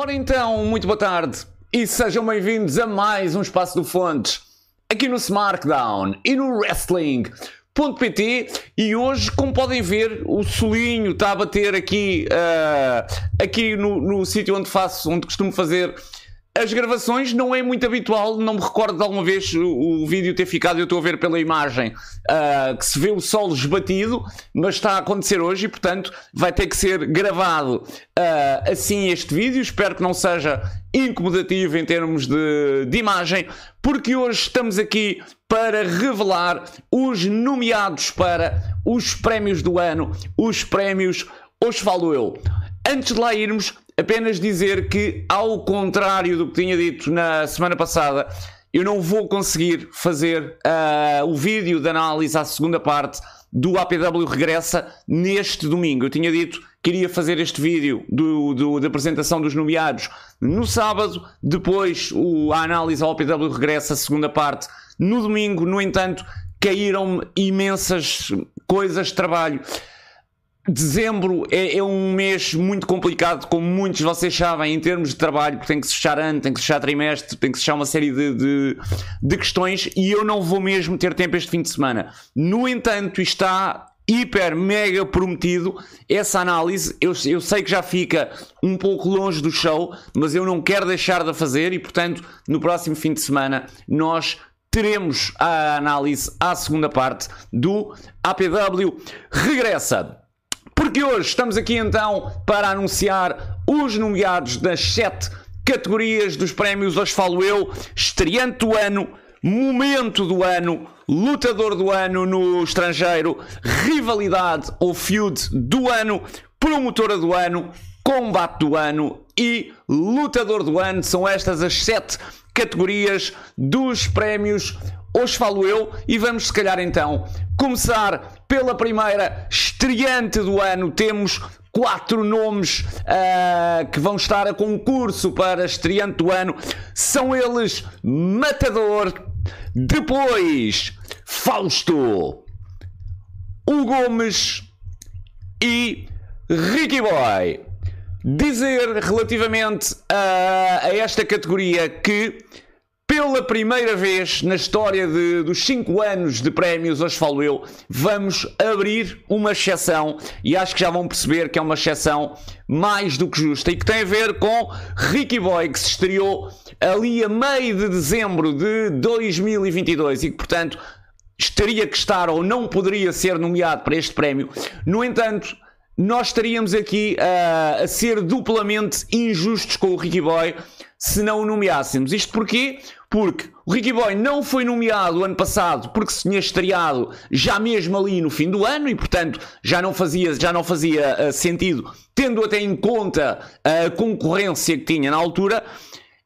Ora então, muito boa tarde e sejam bem-vindos a mais um Espaço do Fontes aqui no Smartdown e no Wrestling.pt e hoje, como podem ver, o solinho está a bater aqui, uh, aqui no, no sítio onde faço, onde costumo fazer as gravações não é muito habitual, não me recordo de alguma vez o, o vídeo ter ficado, eu estou a ver pela imagem uh, que se vê o solo esbatido, mas está a acontecer hoje e portanto vai ter que ser gravado uh, assim este vídeo. Espero que não seja incomodativo em termos de, de imagem, porque hoje estamos aqui para revelar os nomeados para os prémios do ano, os prémios Hoje Falo Eu. Antes de lá irmos, apenas dizer que, ao contrário do que tinha dito na semana passada, eu não vou conseguir fazer uh, o vídeo de análise à segunda parte do APW Regressa neste domingo. Eu tinha dito que iria fazer este vídeo do, do, da apresentação dos nomeados no sábado, depois o, a análise ao APW Regressa, segunda parte, no domingo. No entanto, caíram-me imensas coisas de trabalho. Dezembro é, é, um mês muito complicado, como muitos vocês sabem, em termos de trabalho, porque tem que se fechar ano, tem que se fechar trimestre, tem que se fechar uma série de, de, de questões e eu não vou mesmo ter tempo este fim de semana. No entanto, está hiper, mega prometido essa análise. Eu, eu sei que já fica um pouco longe do show, mas eu não quero deixar de fazer e, portanto, no próximo fim de semana nós teremos a análise à segunda parte do APW Regressa. Porque hoje estamos aqui então para anunciar os nomeados das sete categorias dos prémios Hoje Falo Eu, estreante do ano, momento do ano, lutador do ano no estrangeiro, rivalidade ou feud do ano, promotora do ano, combate do ano e lutador do ano. São estas as sete categorias dos prémios Hoje Falo Eu e vamos se calhar então começar pela primeira estreante do ano. Temos quatro nomes uh, que vão estar a concurso para estreante do ano. São eles Matador, depois Fausto, o Gomes e Ricky Boy. Dizer relativamente a, a esta categoria que pela primeira vez na história de, dos 5 anos de prémios, hoje falo eu, vamos abrir uma exceção e acho que já vão perceber que é uma exceção mais do que justa e que tem a ver com Ricky Boy, que se estreou ali a meio de dezembro de 2022 e que, portanto, estaria que estar ou não poderia ser nomeado para este prémio. No entanto, nós estaríamos aqui uh, a ser duplamente injustos com o Ricky Boy se não o nomeássemos. Isto porquê? Porque o Ricky Boy não foi nomeado ano passado porque se tinha estreado já mesmo ali no fim do ano e, portanto, já não fazia, já não fazia uh, sentido, tendo até em conta a concorrência que tinha na altura.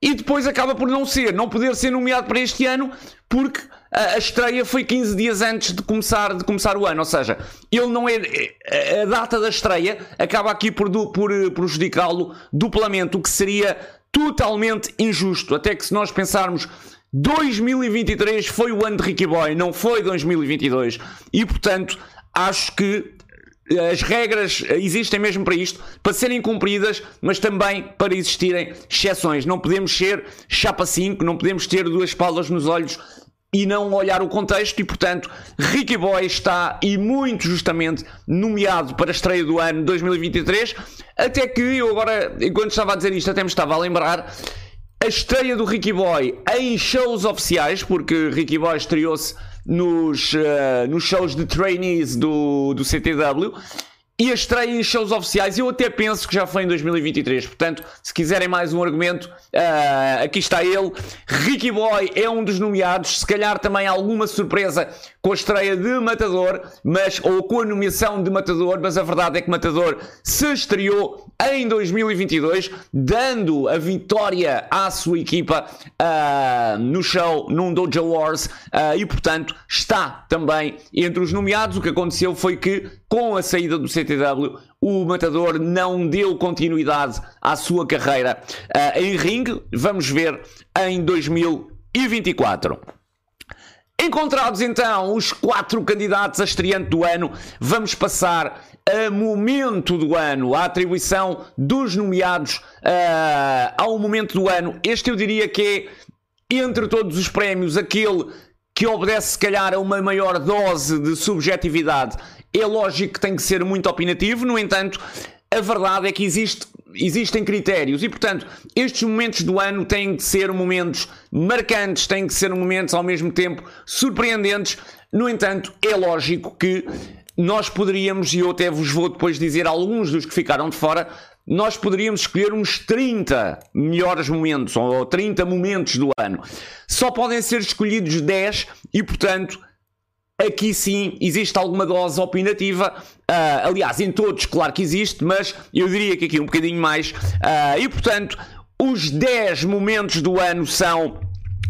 E depois acaba por não ser, não poder ser nomeado para este ano porque a estreia foi 15 dias antes de começar, de começar o ano, ou seja, ele não é. A data da estreia acaba aqui por, por eh, prejudicá-lo duplamente, o que seria totalmente injusto. Até que se nós pensarmos 2023 foi o ano de Ricky Boy, não foi 2022. E portanto, acho que as regras existem mesmo para isto, para serem cumpridas, mas também para existirem exceções. Não podemos ser chapa 5, não podemos ter duas palas nos olhos e não olhar o contexto e, portanto, Ricky Boy está, e muito justamente, nomeado para a estreia do ano 2023, até que eu agora, enquanto estava a dizer isto, até me estava a lembrar a estreia do Ricky Boy em shows oficiais, porque Ricky Boy estreou-se nos, uh, nos shows de trainees do, do CTW, e a estreia em shows oficiais, eu até penso que já foi em 2023. Portanto, se quiserem mais um argumento, uh, aqui está ele. Ricky Boy é um dos nomeados. Se calhar também alguma surpresa com a estreia de Matador, mas, ou com a nomeação de Matador, mas a verdade é que Matador se estreou em 2022, dando a vitória à sua equipa uh, no show, num Dojo Wars, uh, e portanto está também entre os nomeados. O que aconteceu foi que, com a saída do O Matador não deu continuidade à sua carreira uh, em ringue. Vamos ver em 2024. Encontrados então os quatro candidatos a estreante do ano, vamos passar a momento do ano, a atribuição dos nomeados uh, ao momento do ano. Este eu diria que é, entre todos os prémios, aquele que obedece, se calhar, a uma maior dose de subjetividade. É lógico que tem que ser muito opinativo, no entanto, a verdade é que existe, existem critérios e, portanto, estes momentos do ano têm que ser momentos marcantes, têm que ser momentos ao mesmo tempo surpreendentes. No entanto, é lógico que nós poderíamos, e eu até vos vou depois dizer alguns dos que ficaram de fora, nós poderíamos escolher uns 30 melhores momentos ou 30 momentos do ano. Só podem ser escolhidos 10 e, portanto, aqui sim existe alguma dose opinativa. Uh, aliás, em todos, claro que existe, mas eu diria que aqui um bocadinho mais. Uh, e, portanto, os 10 momentos do ano são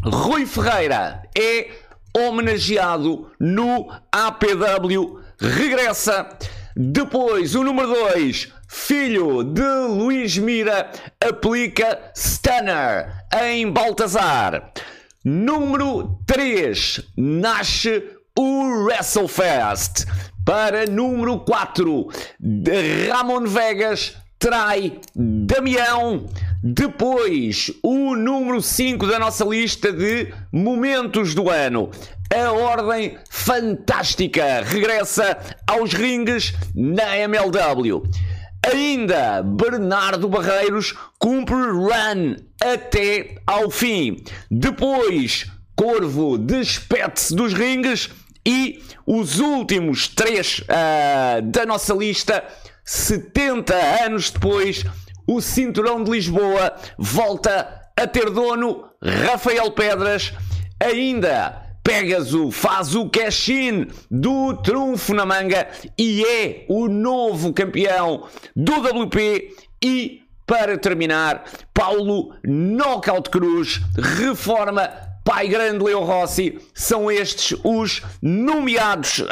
Rui Ferreira é homenageado no APW regressa. Depois, o número 2, filho de Luís Mira, aplica Stunner em Baltazar. Número 3, nasce o WrestleFest. Para número 4, Ramon Vegas trai Damião. Depois, o número 5 da nossa lista de momentos do ano. A Ordem Fantástica regressa aos ringues na MLW. Ainda Bernardo Barreiros cumpre run até ao fim. Depois, Corvo despede-se dos ringues e os últimos três uh, da nossa lista, 70 anos depois, o Cinturão de Lisboa volta a ter dono Rafael Pedras. Ainda Pegasus faz o cash-in do trunfo na manga e é o novo campeão do WP e para terminar, Paulo Knockout Cruz reforma Pai Grande Leo Rossi, são estes os nomeados uh,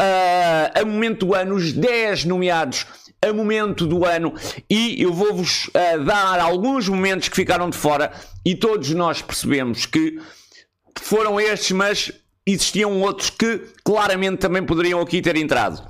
a momento do ano, os 10 nomeados a momento do ano. E eu vou-vos uh, dar alguns momentos que ficaram de fora e todos nós percebemos que foram estes, mas existiam outros que claramente também poderiam aqui ter entrado.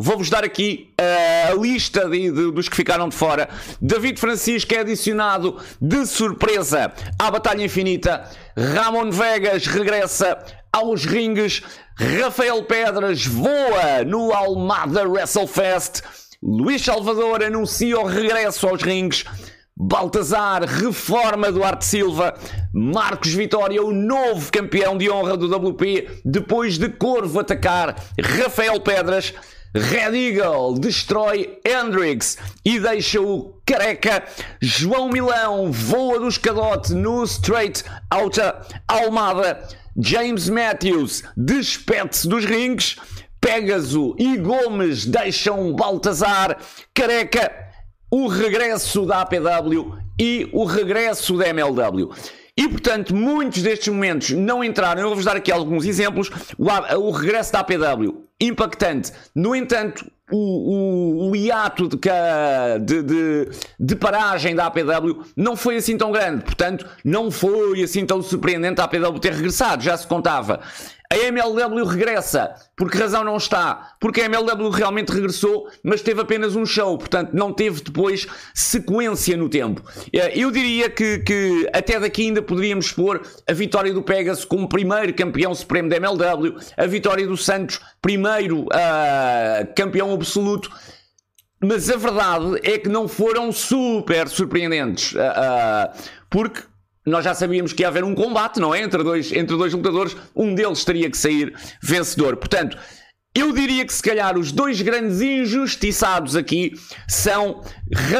Vou-vos dar aqui uh, a lista de, de, dos que ficaram de fora. David Francisco é adicionado de surpresa à Batalha Infinita. Ramon Vegas regressa aos ringues. Rafael Pedras voa no Almada WrestleFest. Luís Salvador anuncia o regresso aos ringues. Baltazar, reforma Duarte Silva, Marcos Vitória, o novo campeão de honra do WP, depois de Corvo atacar Rafael Pedras, Red Eagle destrói Hendrix e deixa o careca. João Milão voa do escadote no Straight Outer Almada. James Matthews despede-se dos rings. Pegaso e Gomes deixam Baltazar. Careca o regresso da APW e o regresso da MLW. E portanto, muitos destes momentos não entraram. Eu vou-vos dar aqui alguns exemplos. O, o regresso da APW, impactante. No entanto, o, o, o hiato de, de, de, de, paragem da APW não foi assim tão grande, portanto, não foi assim tão surpreendente a APW ter regressado, já se contava. A MLW regressa. Por que razão não está? Porque a MLW realmente regressou, mas teve apenas um show, portanto não teve depois sequência no tempo. Eh, eu diria que, que até daqui ainda poderíamos expor a vitória do Pegasus como primeiro campeão supremo da MLW, a vitória do Santos, primeiro uh, campeão absoluto. Mas a verdade é que não foram super surpreendentes. Uh, uh, porque nós já sabíamos que ia haver um combate, não é? Entre dois, entre dois lutadores, um deles teria que sair vencedor. Portanto, eu diria que se calhar os dois grandes injustiçados aqui são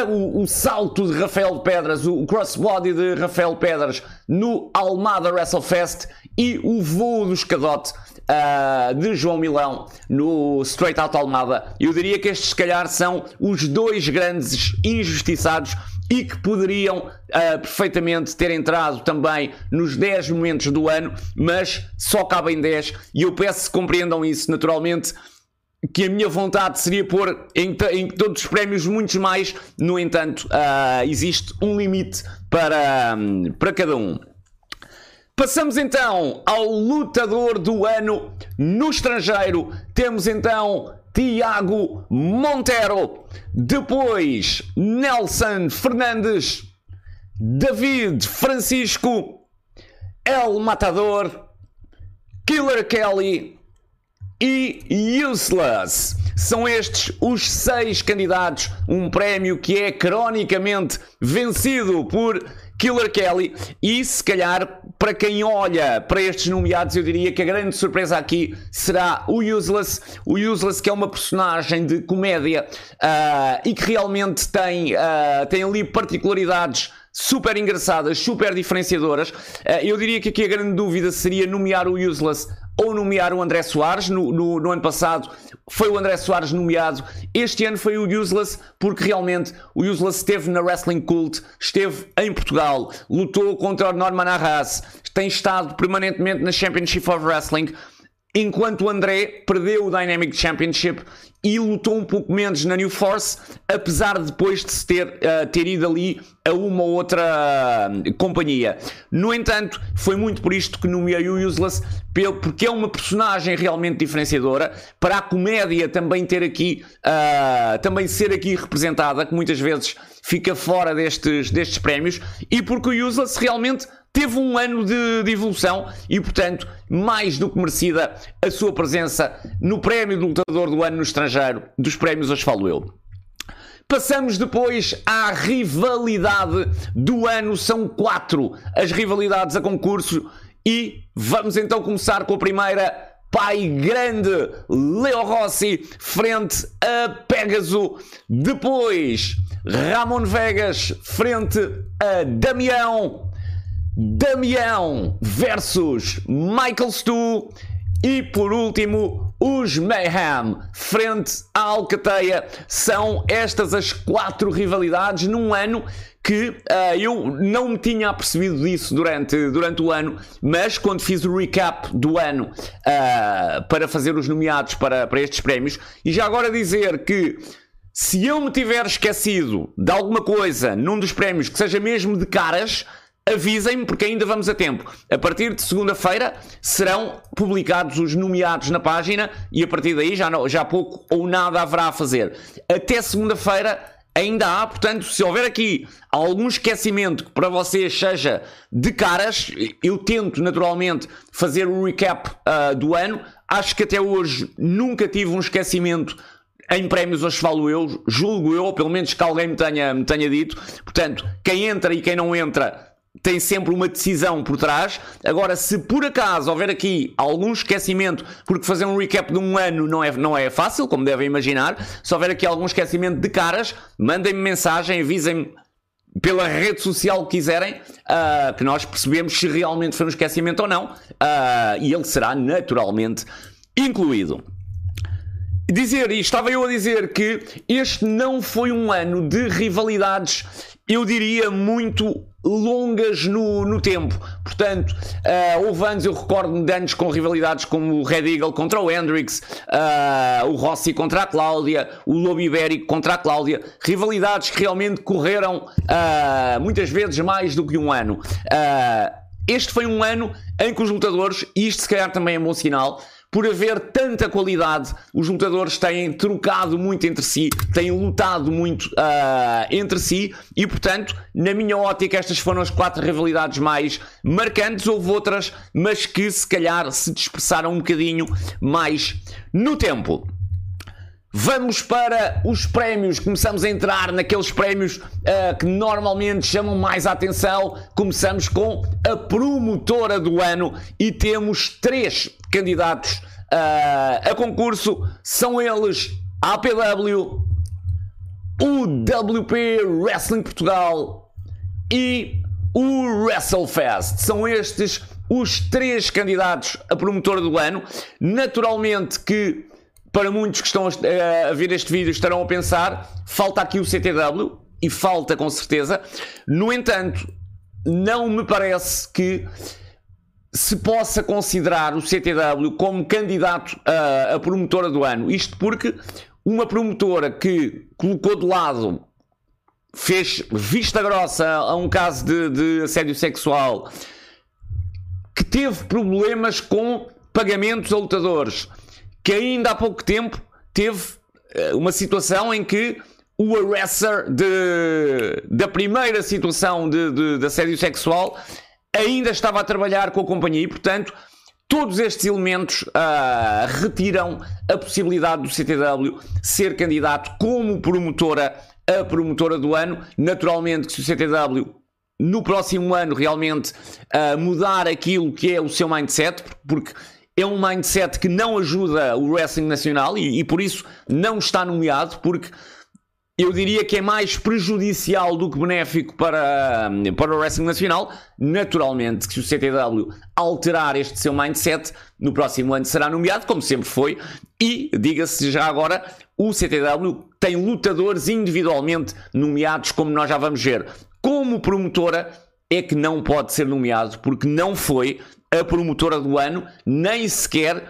o, o salto de Rafael Pedras, o crossbody de Rafael Pedras no Almada WrestleFest e o voo do escadote uh, de João Milão no Straight Out Almada. Eu diria que estes se calhar são os dois grandes injustiçados e que poderiam uh, perfeitamente ter entrado também nos 10 momentos do ano, mas só cabem 10 e eu peço que compreendam isso naturalmente. Que a minha vontade seria pôr em, em todos os prémios muitos mais, no entanto, uh, existe um limite para, um, para cada um. Passamos então ao lutador do ano no estrangeiro. Temos então Tiago Montero, depois Nelson Fernandes, David Francisco, El Matador, Killer Kelly. E Useless. São estes os seis candidatos, um prémio que é cronicamente vencido por Killer Kelly. E se calhar para quem olha para estes nomeados eu diria que a grande surpresa aqui será o Useless, o Useless que é uma personagem de comédia uh, e que realmente tem, uh, tem ali particularidades super engraçadas, super diferenciadoras. Uh, eu diria que aqui a grande dúvida seria nomear o Useless ou nomear o André Soares. No, no, no, ano passado foi o André Soares nomeado. Este ano foi o Useless, porque realmente o Useless esteve na Wrestling Cult, esteve em Portugal, lutou contra o Norman Arras, tem estado permanentemente na Championship of Wrestling. Enquanto o André perdeu o Dynamic Championship e lutou um pouco menos na New Force, apesar de depois de se ter, uh, ter ido ali a uma ou outra uh, companhia. No entanto, foi muito por isto que nomeei o Useless, porque é uma personagem realmente diferenciadora, para a comédia também ter aqui, uh, também ser aqui representada, que muitas vezes fica fora destes, destes prémios, e porque o Useless realmente teve um ano de, de, evolução e, portanto, mais do que merecida a sua presença no prémio do lutador do ano no estrangeiro dos prémios Hoje Falo Eu. Passamos depois à rivalidade do ano, são quatro as rivalidades a concurso e vamos então começar com a primeira. Pai Grande Leo Rossi frente a Pégaso. Depois Ramon Vegas frente a Damião Damião versus Michael Stu e por último os Mayhem frente à Alcateia. São estas as quatro rivalidades num ano que uh, eu não me tinha apercebido disso durante, durante o ano, mas quando fiz o recap do ano uh, para fazer os nomeados para, para estes prémios, e já agora dizer que se eu me tiver esquecido de alguma coisa num dos prémios que seja mesmo de caras, avisem-me porque ainda vamos a tempo. A partir de segunda-feira serão publicados os nomeados na página e a partir daí já, não, já pouco ou nada haverá a fazer. Até segunda-feira ainda há, portanto, se houver aqui algum esquecimento que para vocês seja de caras, eu tento naturalmente fazer o recap uh, do ano. Acho que até hoje nunca tive um esquecimento em prémios hoje falo eu, julgo eu, ou pelo menos que alguém me tenha, me tenha dito. Portanto, quem entra e quem não entra tem sempre uma decisão por trás. Agora, se por acaso houver aqui algum esquecimento, porque fazer um recap de um ano não é, não é fácil, como devem imaginar, se houver aqui algum esquecimento de caras, mandem-me mensagem, avisem-me pela rede social que quiserem, uh, que nós percebemos se realmente foi um esquecimento ou não, uh, e ele será naturalmente incluído. Dizer, e estava eu a dizer que este não foi um ano de rivalidades, eu diria muito longas no, no tempo. Portanto, uh, houve anos, eu recordo-me de anos com rivalidades como o Red Eagle contra o Hendrix, uh, o Rossi contra a Cláudia, o Lobo Ibérico contra a Cláudia. Rivalidades que realmente correram uh, muitas vezes mais do que um ano. Este foi um ano em que os lutadores, e isto se calhar também é bom sinal, por haver tanta qualidade, os lutadores têm trocado muito entre si, têm lutado muito uh, entre si e, portanto, na minha ótica, estas foram as quatro rivalidades mais marcantes. Houve outras, mas que se calhar se dispersaram um bocadinho mais no tempo. Vamos para os prémios. Começamos a entrar naqueles prémios uh, que normalmente chamam mais a atenção. Começamos com a promotora do ano e temos três candidatos uh, a concurso. São eles a APW, o WP Wrestling Portugal e o WrestleFest. São estes os três candidatos a promotora do ano. Naturalmente que para muitos que estão a, ver este vídeo estarão a pensar, falta aqui o CTW, e falta com certeza. No entanto, não me parece que se possa considerar o CTW como candidato a, a, promotora do ano. Isto porque uma promotora que colocou de lado, fez vista grossa a um caso de, de assédio sexual teve problemas com pagamentos a lutadores, que ainda há pouco tempo teve uh, uma situação em que o arrestor de, da primeira situação de, de, de assédio sexual ainda estava a trabalhar com a companhia e, portanto, todos estes elementos uh, retiram a possibilidade do CTW ser candidato como promotora a promotora do ano. Naturalmente, que se o CTW no próximo ano realmente uh, mudar aquilo que é o seu mindset, porque é um mindset que não ajuda o wrestling nacional e, e por isso não está nomeado, porque eu diria que é mais prejudicial do que benéfico para, para o wrestling nacional. Naturalmente, que se o CTW alterar este seu mindset, no próximo ano será nomeado, como sempre foi. E, diga-se já agora, o CTW tem lutadores individualmente nomeados, como nós já vamos ver. Como promotora, é que não pode ser nomeado, porque não foi a promotora do ano, nem sequer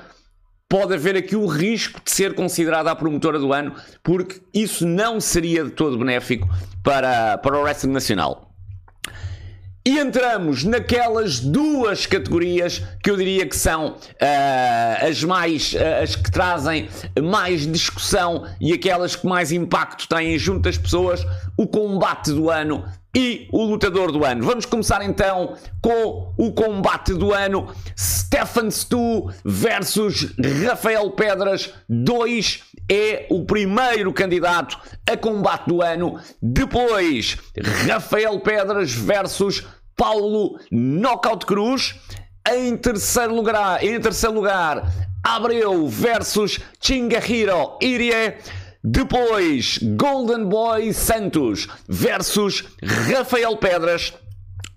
pode haver aqui o risco de ser considerada a promotora do ano, porque isso não seria de todo benéfico para, para o wrestling nacional. E entramos naquelas duas categorias que eu diria que são uh, as mais uh, as que trazem mais discussão e aquelas que mais impacto têm junto das pessoas, o combate do ano e o lutador do ano. Vamos começar então com o combate do ano: Stefan Stu versus Rafael Pedras 2 é o primeiro candidato a combate do ano. Depois, Rafael Pedras versus Paulo Knockout Cruz. Em terceiro lugar, em terceiro lugar, Abreu versus Chingahiro Irie. Depois, Golden Boy Santos versus Rafael Pedras.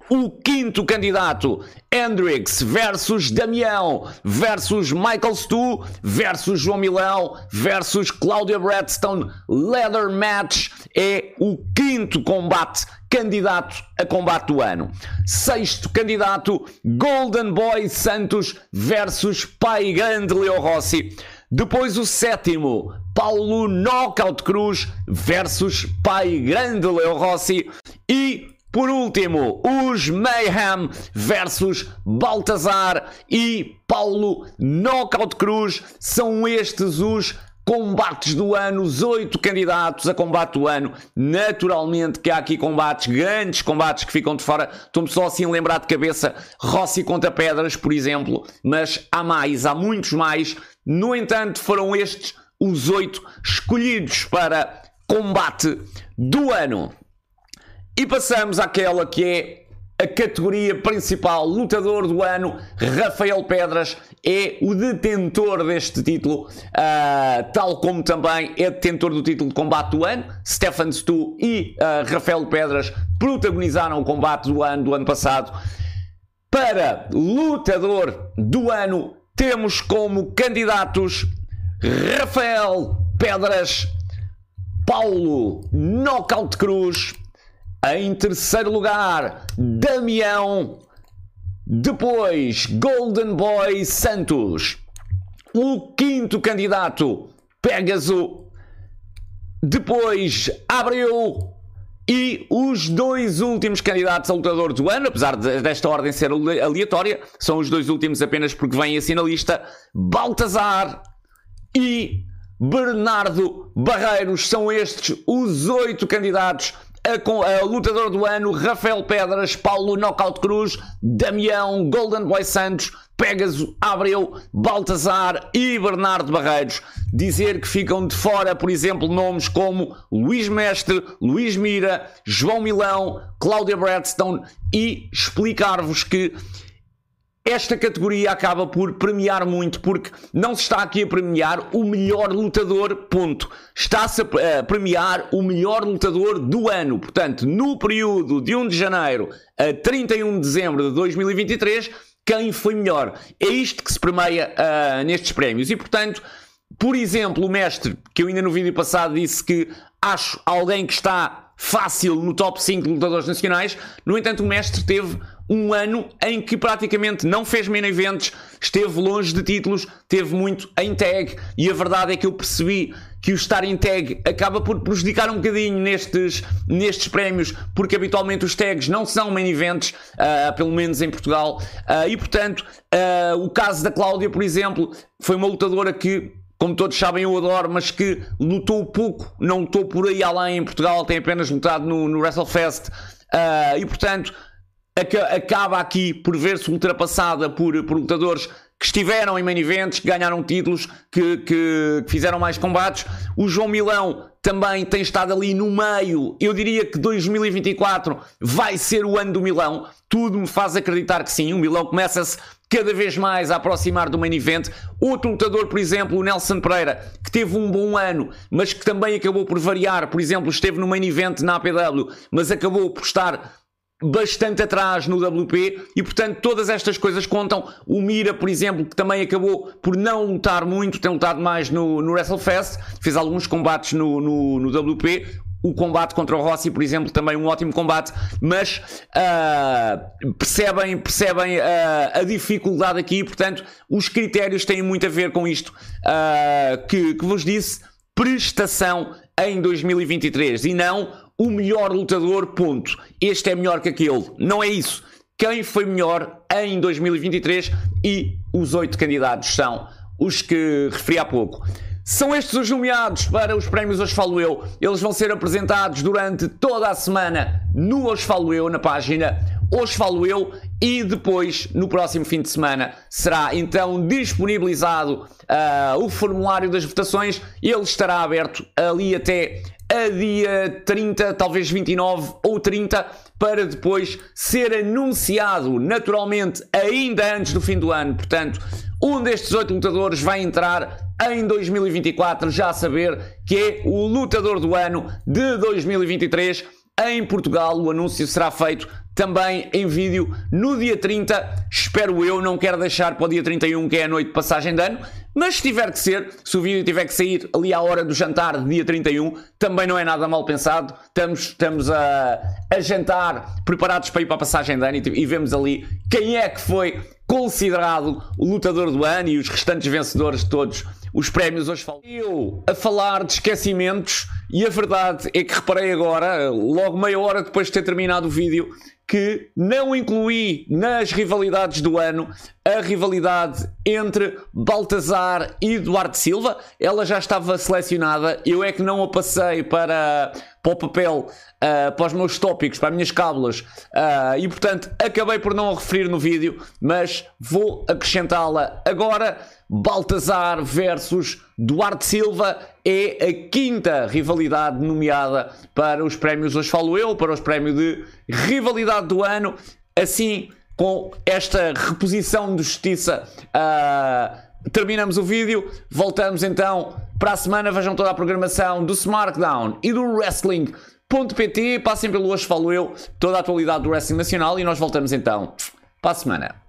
O quinto candidato, Hendrix versus Damião versus Michael Stu versus João Milão versus Claudia Bradstone. Leather Match é o quinto combate candidato a combate do ano. Sexto candidato, Golden Boy Santos versus Pai Grande Leo Rossi. Depois o sétimo, Paulo Knockout Cruz versus Pai Grande Leo Rossi. E por último, os Mayhem versus Baltazar e Paulo Knockout Cruz. São estes os combates do ano, os oito candidatos a combate do ano. Naturalmente que há aqui combates, grandes combates que ficam de fora. Estou-me só assim a lembrar de cabeça Rossi contra Pedras, por exemplo. Mas há mais, há muitos mais. No entanto, foram estes os oito escolhidos para combate do ano. E passamos àquela que é a categoria principal, lutador do ano, Rafael Pedras, é o detentor deste título, uh, tal como também é detentor do título de combate do ano. Stefan Stu e uh, Rafael Pedras protagonizaram o combate do ano do ano passado. Para lutador do ano, temos como candidatos Rafael Pedras, Paulo Knockout Cruz, em terceiro lugar, Damião. Depois, Golden Boy Santos. O quinto candidato, Pegasus. Depois, Abreu. E os dois últimos candidatos a lutador do ano, apesar desta ordem ser aleatória, são os dois últimos apenas porque vêm assim na lista: Baltazar e Bernardo Barreiros. São estes os oito candidatos a, a, lutador do ano, Rafael Pedras, Paulo Knockout Cruz, Damião, Golden Boy Santos, Pegasus, Abreu, Baltazar e Bernardo Barreiros. Dizer que ficam de fora, por exemplo, nomes como Luís Mestre, Luís Mira, João Milão, Cláudia Bradstone e explicar-vos que esta categoria acaba por premiar muito, porque não se está aqui a premiar o melhor lutador, ponto. Está-se a premiar o melhor lutador do ano. Portanto, no período de 1 de janeiro a 31 de dezembro de 2023, quem foi melhor? É isto que se premia uh, nestes prémios. E, portanto, por exemplo, o mestre, que eu ainda no vídeo passado disse que acho alguém que está fácil no top 5 de lutadores nacionais. No entanto, o mestre teve um ano em que praticamente não fez main events, esteve longe de títulos, teve muito em tag. E a verdade é que eu percebi que o estar em tag acaba por prejudicar um bocadinho nestes, nestes prémios, porque habitualmente os tags não são main events, uh, pelo menos em Portugal. Uh, e portanto, uh, o caso da Cláudia, por exemplo, foi uma lutadora que como todos sabem, eu adoro, mas que lutou pouco, não lutou por aí além em Portugal, tem apenas lutado no, no WrestleFest. Uh, e portanto, acaba aqui por ver-se ultrapassada por, por lutadores que estiveram em main events, que ganharam títulos, que, que, que, fizeram mais combates. O João Milão também tem estado ali no meio. Eu diria que 2024 vai ser o ano do Milão. Tudo me faz acreditar que sim. O Milão começa-se cada vez mais a aproximar do main event. Outro lutador, por exemplo, o Nelson Pereira, que teve um bom ano, mas que também acabou por variar. Por exemplo, esteve no main event na APW, mas acabou por estar bastante atrás no WP e portanto todas estas coisas contam. O Mira, por exemplo, que também acabou por não lutar muito, tem lutado mais no, no WrestleFest, fez alguns combates no, no, no WP. O combate contra o Rossi, por exemplo, também um ótimo combate, mas uh, percebem, percebem uh, a dificuldade aqui, portanto, os critérios têm muito a ver com isto uh, que, que vos disse, prestação em 2023 e não o melhor lutador, ponto. Este é melhor que aquele. Não é isso. Quem foi melhor em 2023 e os oito candidatos são os que referi há pouco. São estes os nomeados para os prémios Hoje Falo Eu. Eles vão ser apresentados durante toda a semana no Hoje Falo Eu, na página Hoje Falo Eu, e depois, no próximo fim de semana, será então disponibilizado uh, o formulário das votações. Ele estará aberto ali até a dia 30, talvez 29 ou 30, para depois ser anunciado naturalmente ainda antes do fim do ano. Portanto, um destes oito lutadores vai entrar em 2024, já a saber que é o lutador do ano de 2023 em Portugal. O anúncio será feito também em vídeo no dia 30. Espero eu, não quero deixar para o dia 31, que é a noite de passagem de ano. Mas se tiver que ser, se o vídeo tiver que sair ali à hora do jantar de dia 31, também não é nada mal pensado. Estamos, estamos a, a jantar, preparados para ir para a passagem de ano e, e vemos ali quem é que foi considerado o lutador do ano e os restantes vencedores de todos os prémios hoje falam. Eu a falar de esquecimentos e a verdade é que reparei agora, logo meia hora depois de ter terminado o vídeo, que não incluí nas rivalidades do ano a rivalidade entre Baltazar e Duarte Silva. Ela já estava selecionada, eu é que não a passei para, para o papel, uh, para os meus tópicos, para as minhas cábulas, uh, e portanto acabei por não a referir no vídeo, mas vou acrescentá-la agora. Baltazar versus Duarte Silva é a quinta rivalidade nomeada para os prémios Hoje Falo Eu, para os prémios de rivalidade do ano. Assim, com esta reposição de justiça, uh, terminamos o vídeo. Voltamos então para a semana. Vejam toda a programação do SmackDown e do Wrestling.pt. Passem pelo Hoje Falo Eu, toda a atualidade do Wrestling Nacional e nós voltamos então para a semana.